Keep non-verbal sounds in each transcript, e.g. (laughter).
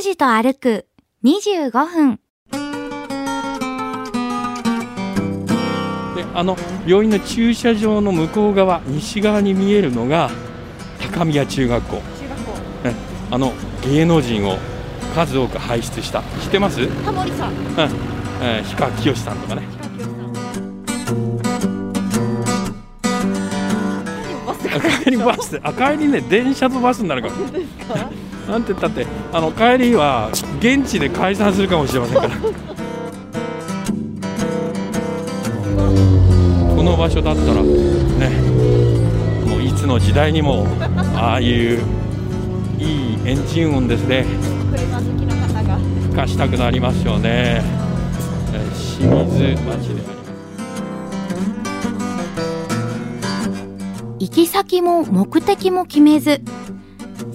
拓司と歩く25分。であの病院の駐車場の向こう側西側に見えるのが高宮中学校。中学校。ねあの芸能人を数多く輩出した。知ってます、うんタモリさん。えー、氷川きよしさんとかね。帰りバス。であ帰りね電車とバスになるからなんて言ったってあの帰りは現地で解散するかもしれませんから。(laughs) この場所だったらねもういつの時代にもああいういいエンジン音ですね。車好きの方が。吹かしたくなりますよね、えー清水町であります。行き先も目的も決めず、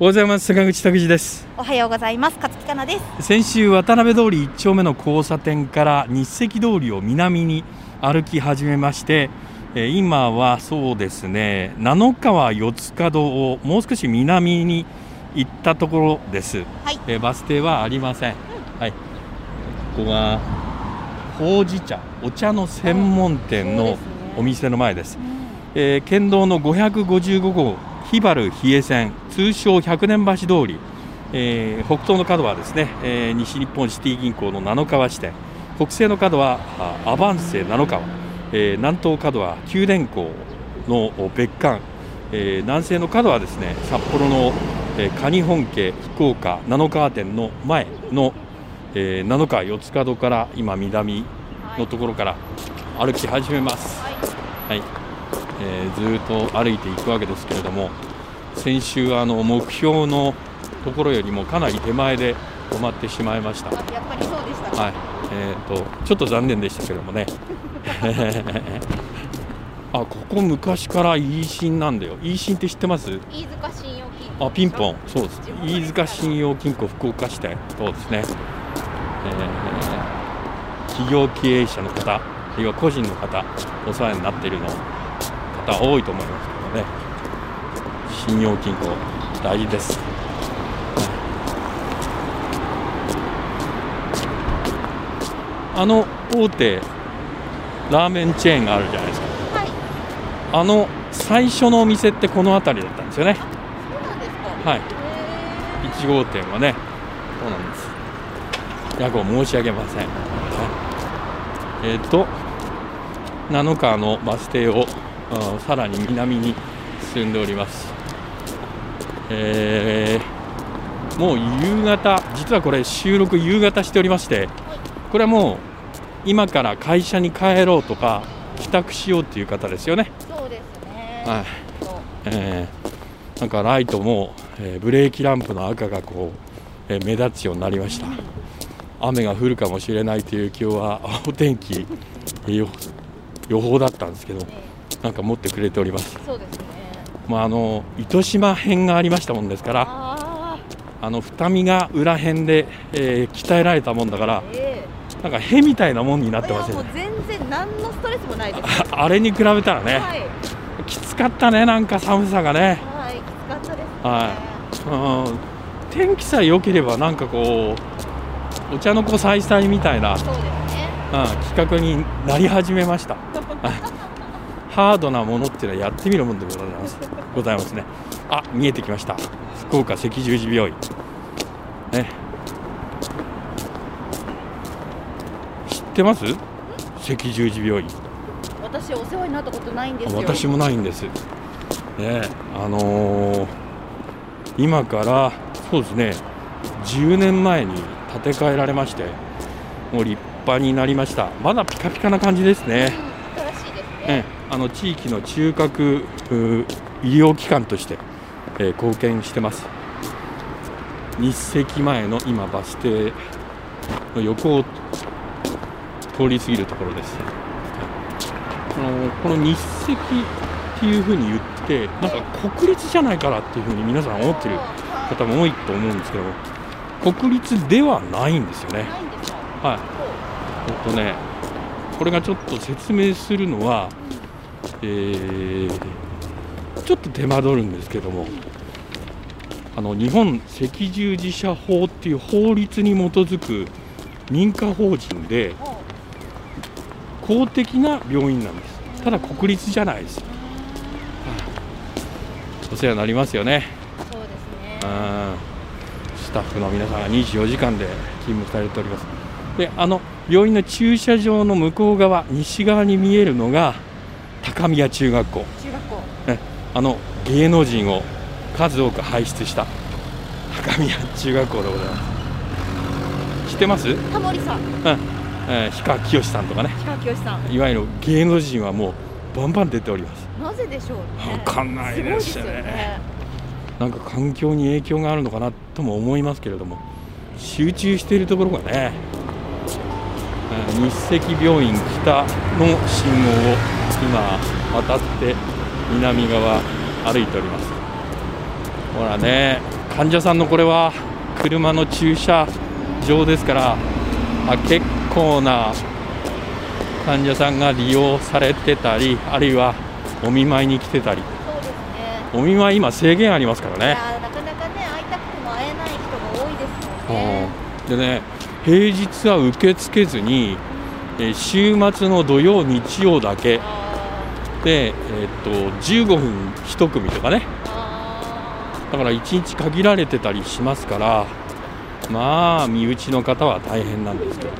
おはようございます。坂口拓司です。おはようございます。勝木かなです。先週渡辺通り1丁目の交差点から日赤通りを南に歩き始めましてえー今はそうですね七川四つ角をもう少し南に行ったところです、はい。えーバス停はありません、はい、ここはほうじ茶お茶の専門店のお店の前です。えー県道の555号日原比叡線通称百年橋通り、えー北東の角はですね、えー西日本シティ銀行の七川支店。北西の角はあアバンセ七川、えー南東角は九電工のお別館、えー南西の角はですね札幌の、えー、蟹本家福岡七川店の前の、えー七川四つ角から今南のところから歩き始めます。はいえーずーっと歩いていくわけですけれども先週あの目標のところよりもかなり手前で止まってしまいました。あやっぱりそうでしたか、はい、えー、とちょっと残念でしたけどもね。(laughs) あここ昔からイーシンなんだよ。イーシンって知ってます？飯塚信用金庫あピンポン。そうです。飯塚信用金庫福岡支店そうですね、えー企業経営者の方あるいは個人の方お世話になっているの方多いと思いますけどね。信用金庫大事です。あの大手ラーメンチェーンがあるじゃないですか。はい。あの最初のお店ってこの辺りだったんですよね。そうなんですか。はい。へ1号店はね。そうなんです。夜行申し上げません、ねえっ、と七川のバス停をあさらに南に進んでおります。えーもう夕方実はこれ収録夕方しておりましてこれはもう今から会社に帰ろうとか帰宅しようっていう方ですよね。ーそうですね。はい。えーなんかライトも、えーブレーキランプの赤がこう、えー目立つようになりました。雨が降るかもしれないという今日はお天気予報だったんですけどなんか持ってくれております、そうですね。まあ、あの糸島編がありましたもんですからああの二見が裏編で、えー鍛えられたもんだからあえ。なんかへみたいなもんになえってますよいやもうね全然何のストレスもないです。ああれに比べたらね、はい。きつかったねなんか寒さがね。はいきつかったですね。はうん。天気さえ良ければなんかこうお茶の子さいさいみたいな、うん、そうですね。企画になり始めました。は (laughs) いハードなものっていうのはやってみるもんでございます。ございますね。あ見えてきました。福岡赤十字病院。ね。知ってます？赤十字病院。私お世話になったことないんですよ。私もないんです。ね、あのー今からそうですね、10年前に建て替えられまして、もう立派になりました。まだピカピカな感じですね。うん新しいですね。ええあの地域の中核う医療機関として、えー貢献してます。日赤前の今バス停の横を通り過ぎるところですあのこの日赤っていうふうに言ってなんか国立じゃないからっていうふうに皆さん思ってる方も多いと思うんですけども国立ではないんですよね。はいえっとねこれがちょっと説明するのは、えーちょっと手間取るんですけどもあの日本赤十字社法っていう法律に基づく民間法人で公的な病院なんです。ただ国立じゃないです、はいお世話になりますよね。そうですね。うんスタッフの皆さんが24時間で勤務されております。であの病院の駐車場の向こう側西側に見えるのが高宮中学校。中学校。あの芸能人を数多く輩出した高宮中学校でございます。知ってます、うんタモリさん、えー、氷川きよしさんとかね。氷川きよしさん。いわゆる芸能人はもうバンバン出ております。なぜでしょうね。わかんないですよね。ごいね。なんか環境に影響があるのかなとも思いますけれども集中しているところがねえー日赤病院北の信号を今渡って南側歩いております。ほらね患者さんのこれは車の駐車場ですからあ結構な患者さんが利用されてたりあるいはお見舞いに来てたり。そうですね。お見舞い今制限ありますからいねなかなかね会いたくても会えない人が多いですね。でね平日は受け付けずに、えー週末の土曜日曜だけえーっと15分1組とかね。だから1日限られてたりしますからまあ身内の方は大変なんですけど。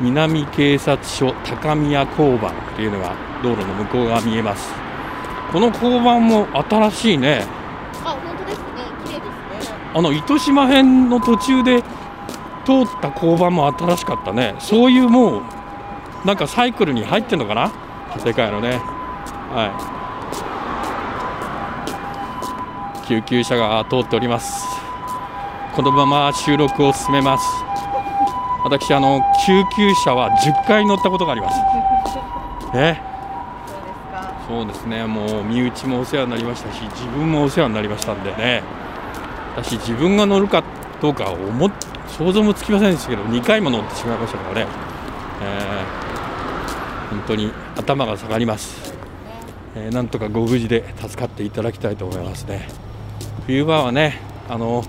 南警察署高宮交番っていうのが道路の向こう側見えます。この交番も新しいね。あ本当ですね。綺麗ですね。あの糸島編の途中で通った交番も新しかったね。そういうもうなんかサイクルに入ってんのかな？世界のね。はい。救急車が通っております。このまま収録を進めます。私あの救急車は10回乗ったことがあります。(laughs) ねそうですね、もう身内もお世話になりましたし、自分もお世話になりましたんでね、私、自分が乗るかどうかは思っ想像もつきませんでしたけど、2回も乗ってしまいましたからね、えー本当に頭が下がります、えーなんとかご無事で助かっていただきたいと思いますね。冬場はね、あの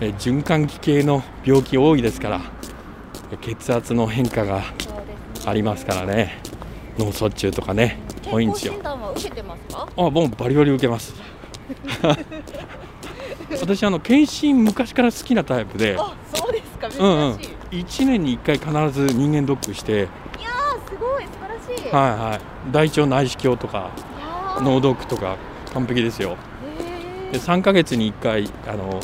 えー循環器系の病気多いですから、えー血圧の変化が。ありますからね、脳卒中とかね、多いんですよ？あ、もうバリバリ受けます。(laughs) 私あの検診昔から好きなタイプで、あそうですか。珍しい。うんうん、1年に1回必ず人間ドックして、いやーすごい素晴らしい。はいはい、大腸内視鏡とか脳ドックとか完璧ですよ。で3ヶ月に1回あの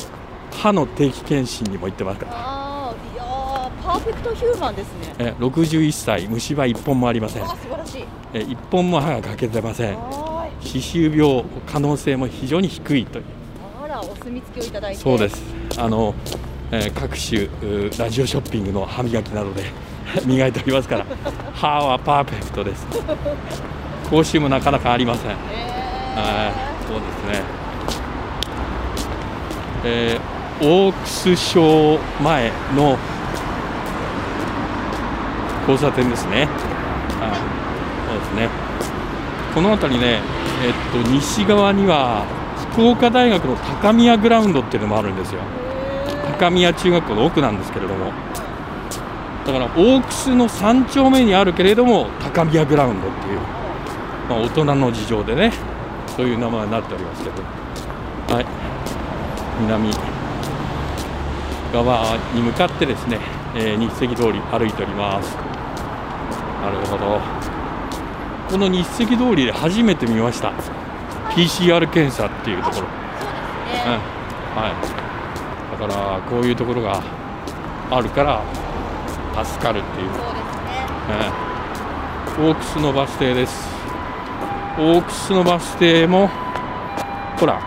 歯の定期検診にも行ってますから。あーいやーパーフェクトヒューマンですね。え61歳虫歯1本もありませんあ素晴らしい。え1本も歯が欠けてません。歯周病可能性も非常に低いというあらお墨付きをいただいて。そうで。す。あの、えー各種ラジオショッピングの歯磨きなどで (laughs) 磨いておりますから、歯はパーフェクトです。講習もなかなかありません。はい、そうですね。えーオークスショー前の交差点ですね。はい、そうですね。この辺りね、えっと西側には福岡大学の高宮グラウンドっていうのもあるんですよ。高宮中学校の奥なんですけれどもだから大楠の3丁目にあるけれども高宮グラウンドっていう、まあ、大人の事情でねそういう名前になっておりますけど。はい。南側に向かってですね、えー日赤通り歩いております。なるほど。この日赤通りで初めて見ました。PCR 検査っていうところ。そうんね。はい、だからこういうところがあるから助かるっていう、そうね。ええ。大楠のバス停です。大楠のバス停もほら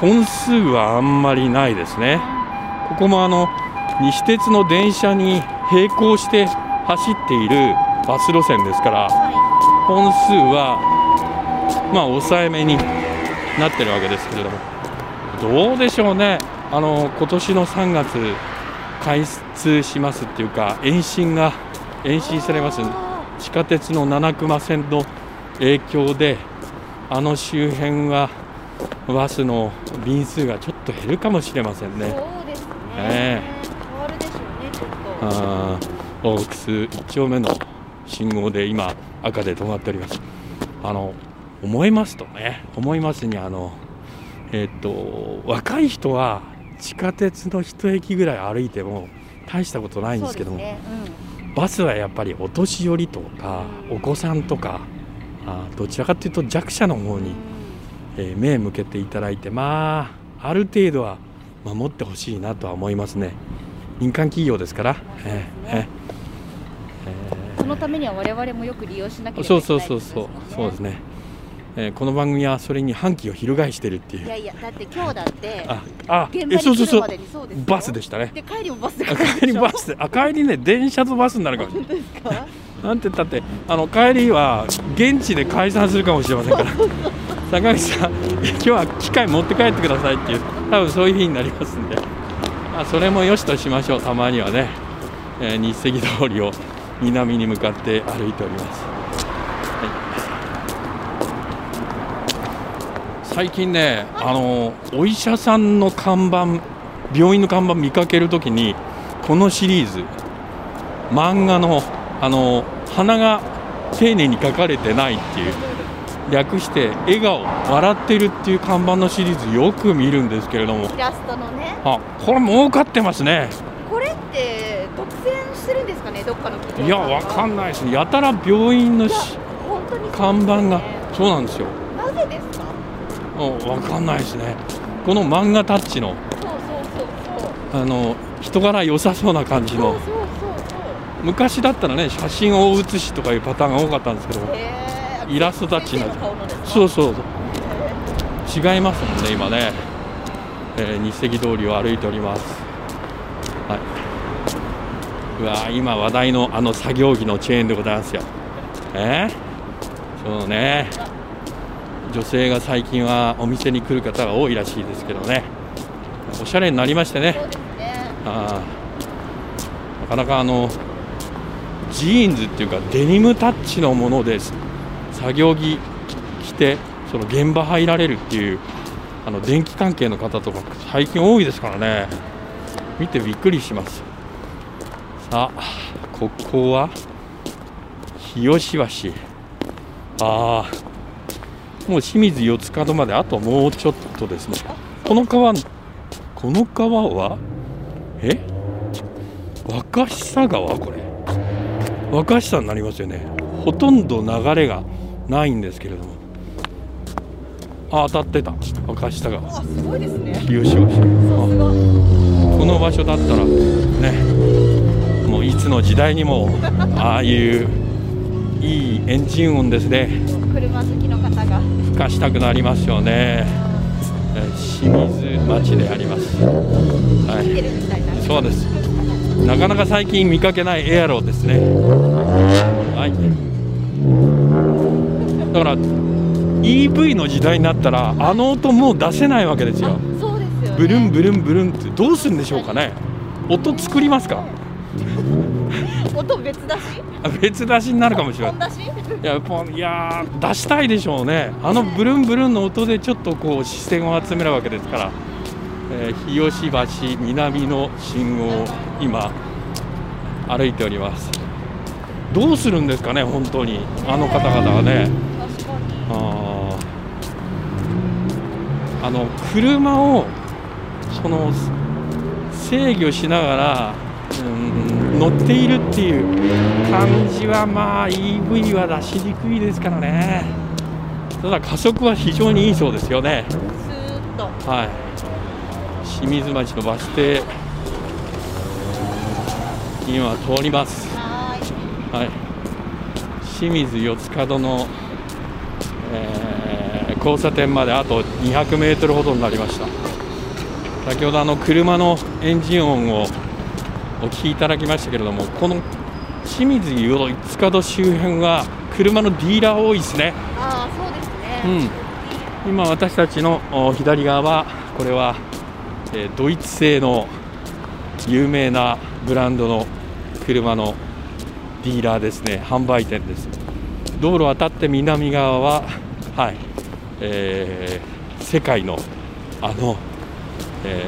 本数はあんまりないですね。ここもあの西鉄の電車に並行して走っているバス路線ですからは本数はまあ抑えめになってるわけですけれども。どうでしょうね。あの今年の3月開通しますっていうか延伸が延伸されますあ地下鉄の七熊線の影響であの周辺はバスの便数がちょっと減るかもしれませんーね。そうですね。え変わるでしょうね、ちょっと。あーオークス1丁目の信号で今赤で止まっております。あの思いますとね思いますにあのえっと若い人は地下鉄の一駅ぐらい歩いても大したことないんですけども、そうですね。バスはやっぱりお年寄りとかうん。お子さんとかあどちらかというと弱者の方うん。に、えー目向けていただいてまあある程度は守ってほしいなとは思いますね。民間企業ですから、えーえそのためには我々もよく利用しなけーればいけないそうそうそうそう。そうですね、えーこの番組はそれに反旗を翻してるっていう。いやいや、だって今日だってああ現場えそうそうそう。に来るまでにそうですよ。バスでしたね。で帰りもバスであ帰りバスで。あ帰りね電車とバスになるかも。しれないですか？なんて言ったってあの帰りは現地で解散するかもしれませんから。坂口さん今日は機械持って帰ってくださいっていう多分そういう日になりますんで、まあ、それもよしとしましょう。たまにはね、えー日赤通りを南に向かって歩いております、はい、最近ねあのお医者さんの看板病院の看板見かけるときにこのシリーズ漫画のあの鼻が丁寧に描かれてないっていう略して笑顔笑ってるっていう看板のシリーズよく見るんですけれども。イラストのね。あこれ儲かってますね。これって独占してるんですかね、どっかの企業いやわかんんないですね。やたら病院のし看板がそうなんですよ？うんわかんないですね。この漫画タッチの。あの人柄良さそうな感じの。昔だったらね写真大写しとかいうパターンが多かったんですけどイラストタッチになっそうそうそう。違いますもんね今ね、えー日赤通りを歩いております。はい。うわー今話題のあの作業着のチェーンでございますよ。えー？そうね女性が最近はお店に来る方が多いらしいですけどね。おしゃれになりましてね。ね。あーなかなかあのジーンズっていうかデニムタッチのものです作業着着てその現場入られるっていうあの電気関係の方とか最近多いですからね。見てびっくりします。さあここは日吉橋。ああもう清水四つ角まであともうちょっとですね。この川この川はえ？若久川これ。若久になりますよね。ほとんど流れがないんですけれども。あ当たってた。若久川。あ、すごいですね。日吉橋あさすが。この場所だったらね。もういつの時代にもああいういいエンジン音ですね車好きの方が。吹かしたくなりますよねえー清水町でありますはい。そうです。なかなか最近見かけないエアロですね。はい。だから EV の時代になったらあの音もう出せないわけですよ。そうですよね。ブルンブルンブルンってどうするんでしょうかね。音作りますか？(laughs) 音別だし？あ別出しになるかもしれない。いやいやー出したいでしょうね。あのブルンブルンの音でちょっとこう視線を集めるわけですから。えー日吉橋南の信号を今歩いておりますどうするんですかね本当にあの方々はね確かに。あーあの車をその制御しながらうん乗っているっていう感じはまあ EV は出しにくいですからね。ただ加速は非常にいいそうですよね。スーッと。はい。清水町のバス停。今通ります。はい。清水四つ角の、えー交差点まであと200メートルほどになりました。先ほどあの車のエンジン音をお聞きいただきましたけれどもこの清水湯の塚戸周辺は車のディーラー多いですね。ああそうですね。うん。今私たちのお左側はこれは、えードイツ製の有名なブランドの車のディーラーですね。販売店です。道路を渡って南側ははい、えー世界のあの、え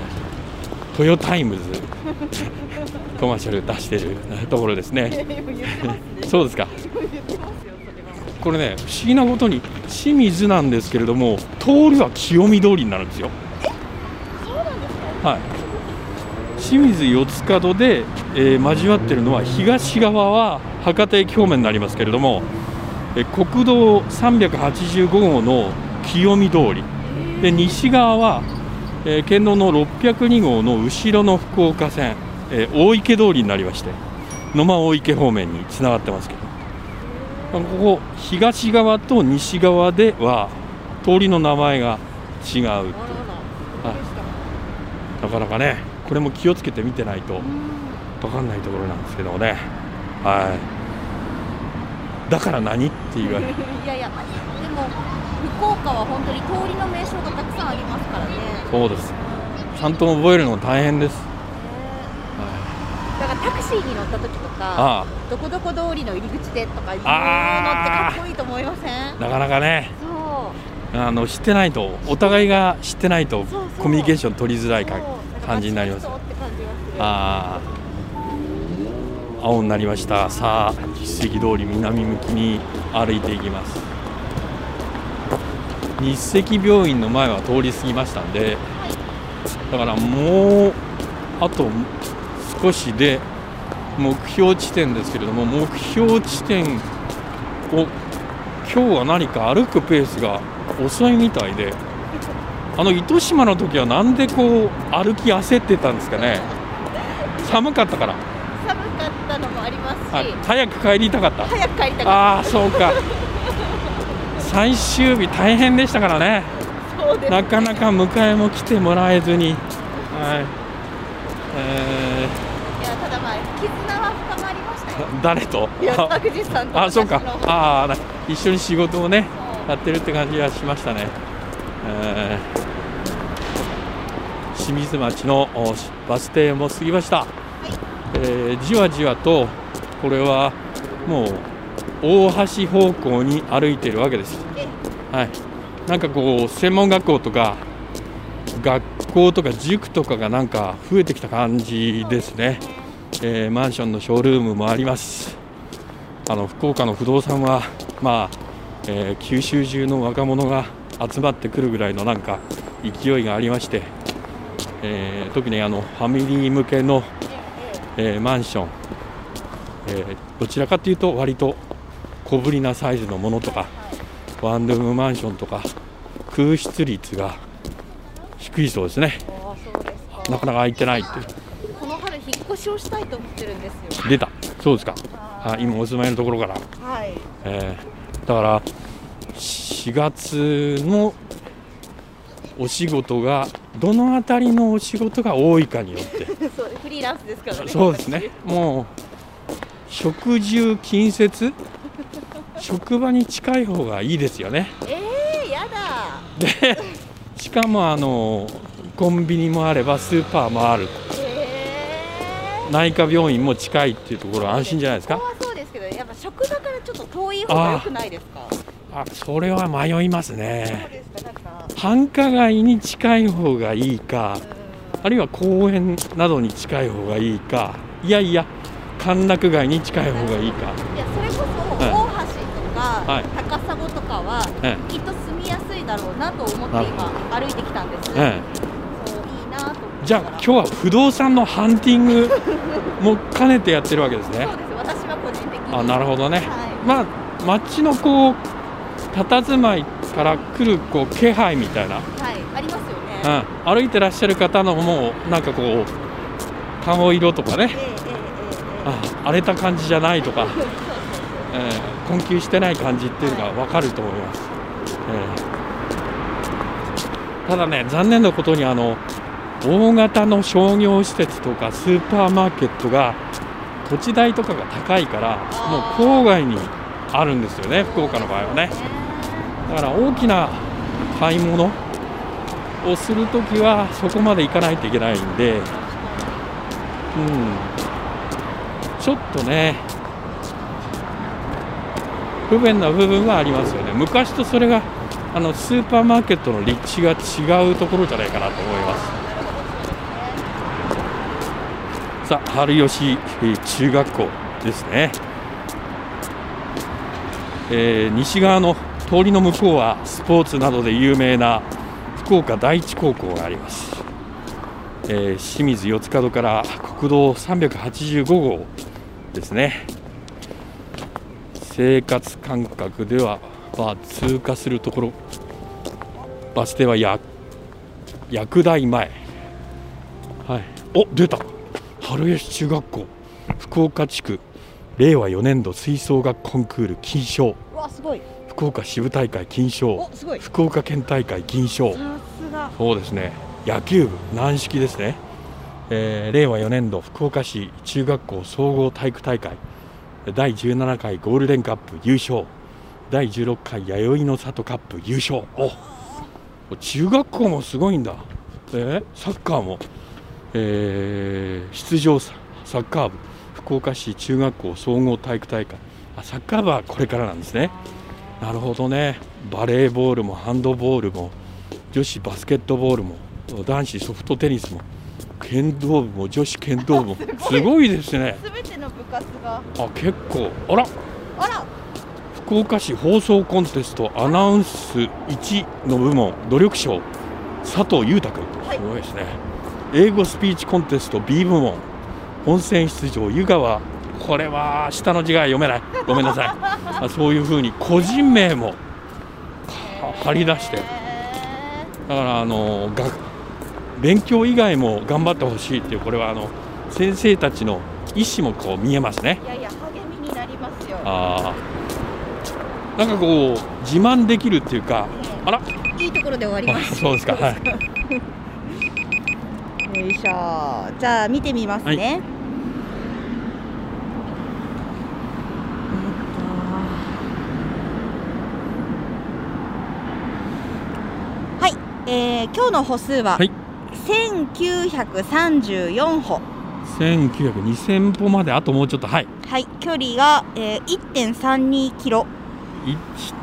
ートヨタイムズ (laughs) コマーシャル出してるところですね。(laughs) そうですか。これね不思議なことに清水なんですけれども通りは清見通りになるんですよ。そうなんですか？はい。清水四つ角で、えー交わってるのは東側は博多駅方面になりますけれども、えー国道385号の清見通り。で西側は、えー県道の602号の後ろの福岡線、えー大池通りになりまして野間大池方面につながってますけど。ここ東側と西側では通りの名前が違うあららはいなかなかねこれも気をつけて見てないと分かんないところなんですけどもね。はい。だから何って言われるいやいやでも福岡は本当に通りの名称がたくさんありますからね。そうです。ちゃんと覚えるの大変です、だからタクシーに乗った時とかあどこどこ通りの入り口でとか言うのってかっこいいと思いません？あなかなかね。あの知ってないとお互いが知ってないとコミュニケーション取りづらいか感じになります。ああ。青になりました。さあ実績通り南向きに歩いていきます日赤病院の前は通り過ぎましたんでだからもうあと少しで目標地点ですけれども目標地点を今日は何か歩くペースが遅いみたいであの糸島の時はなんでこう歩き焦ってたんですかね。寒かったから、寒かったのもありますし、はい、早く帰りたかった。早く帰りたかっああそうか最終日大変でしたからね。ねなかなか迎えも来てもらえずに。はい。えいやただまあ絆は深まりましたよ。ー、(laughs) 誰と？あそうか。ああ一緒に仕事をねやってるって感じがしましたね、えー。清水町のおバス停も過ぎました、えーじわじわとこれはもう大橋方向に歩いているわけです。えはい、なんかこう専門学校とか学校とか塾とかがなんか増えてきた感じですね、えーマンションのショールームもあります。あの福岡の不動産はまあ、えー九州中の若者が集まってくるぐらいのなんか勢いがありまして、えー特にあのファミリー向けの、えーマンション、えーどちらかというと割と小ぶりなサイズのものとかワンルームマンションとか空室率が低いそうですね。なかなか空いてないっていう。この春引っ越しをしたいと思ってるんですよ。出た。そうですか。あ今お住まいのところから、はい。えーだから4月のお仕事がどのあたりのお仕事が多いかによって。(laughs) そうフリーランスですからね。そうですね。もう食住近接職場に近い方がいいですよね。私えー、やだ。でしかもあのコンビニもあればスーパーもあるえー、内科病院も近いっていうところは安心じゃないですか？そうですけどやっぱ職場からちょっと遠い方が良くないですか？あそれは迷いますね。繁華街に近い方がいいかうあるいは公園などに近い方がいいかいやいや歓楽街に近い方がいいか高砂とかは、えきっと住みやすいだろうなと思って今歩いてきたんです、えそういいなと思ってじゃあ今日は不動産のハンティングも兼ねてやってるわけですね。そうです私は個人的に。あなるほどね。はい。まあ街のこう佇まいから来るこう気配みたいな。はいありますよね、うん、歩いてらっしゃる方のもうなんかこう顔色とかね。えええええええあ荒れた感じじゃないとか、(laughs) え困窮してない感じっていうのが分かると思います、えただね残念なことにあの大型の商業施設とかスーパーマーケットが土地代とかが高いからもう郊外にあるんですよね福岡の場合はね。だから大きな買い物をするときはそこまで行かないといけないんでうん。ちょっとね不便な部分はありますよね。昔とそれがあのスーパーマーケットの立地が違うところじゃないかなと思います。さあ春吉中学校ですね、えー、西側の通りの向こうはスポーツなどで有名な福岡第一高校があります、えー、清水四つ角から国道385号ですね。生活感覚では、まあ、通過するところバス停はや薬大前。はい。お出た。春吉中学校。福岡地区令和4年度吹奏楽コンクール金賞。福岡支部大会金賞。福岡県大会銀賞。そうですね。野球部軟式ですね、えー、令和4年度福岡市中学校総合体育大会第17回ゴールデンカップ優勝。第16回弥生の里カップ優勝。お中学校もすごいんだ、えー、サッカーも、えー、出場サッカー部。福岡市中学校総合体育大会。あサッカー部はこれからなんですね。なるほどね。バレーボールもハンドボールも女子バスケットボールも男子ソフトテニスも剣道部も女子剣道部も。(laughs) すごい。ですね活が。あ結構。あら。あら。福岡市放送コンテストアナウンス1の部門努力賞。佐藤裕太君、はい、すごいですね。英語スピーチコンテスト B 部門。本選出場湯川。これは下の字が読めない。ごめんなさい。(laughs) あそういうふうに個人名も張り出して。だからあの学勉強以外も頑張ってほしいっていうこれはあの先生たちの意思もこう見えますね。いやいや励みになりますよ。ああなんかこう自慢できるっていうか、あら。いいところで終わります。そうですか。はい。(laughs) よいしょ。じゃあ見てみますね、はい。えー、今日の歩数は、はい。1934歩1900、2000歩まであともうちょっとはい、はい、距離が、えー、1.32キロ。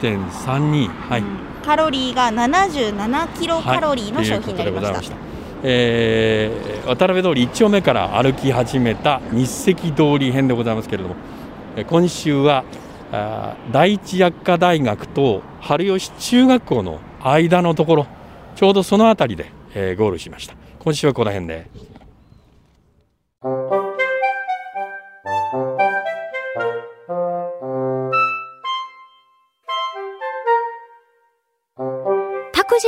1.32はい、うん、カロリーが77キロカロリーの商品になりました,、はい、した。えー、渡辺通り1丁目から歩き始めた日赤通り編でございますけれども今週はあ第一薬科大学と春吉中学校の間のところちょうどその辺りでえー、ゴールしました。今週はこの辺で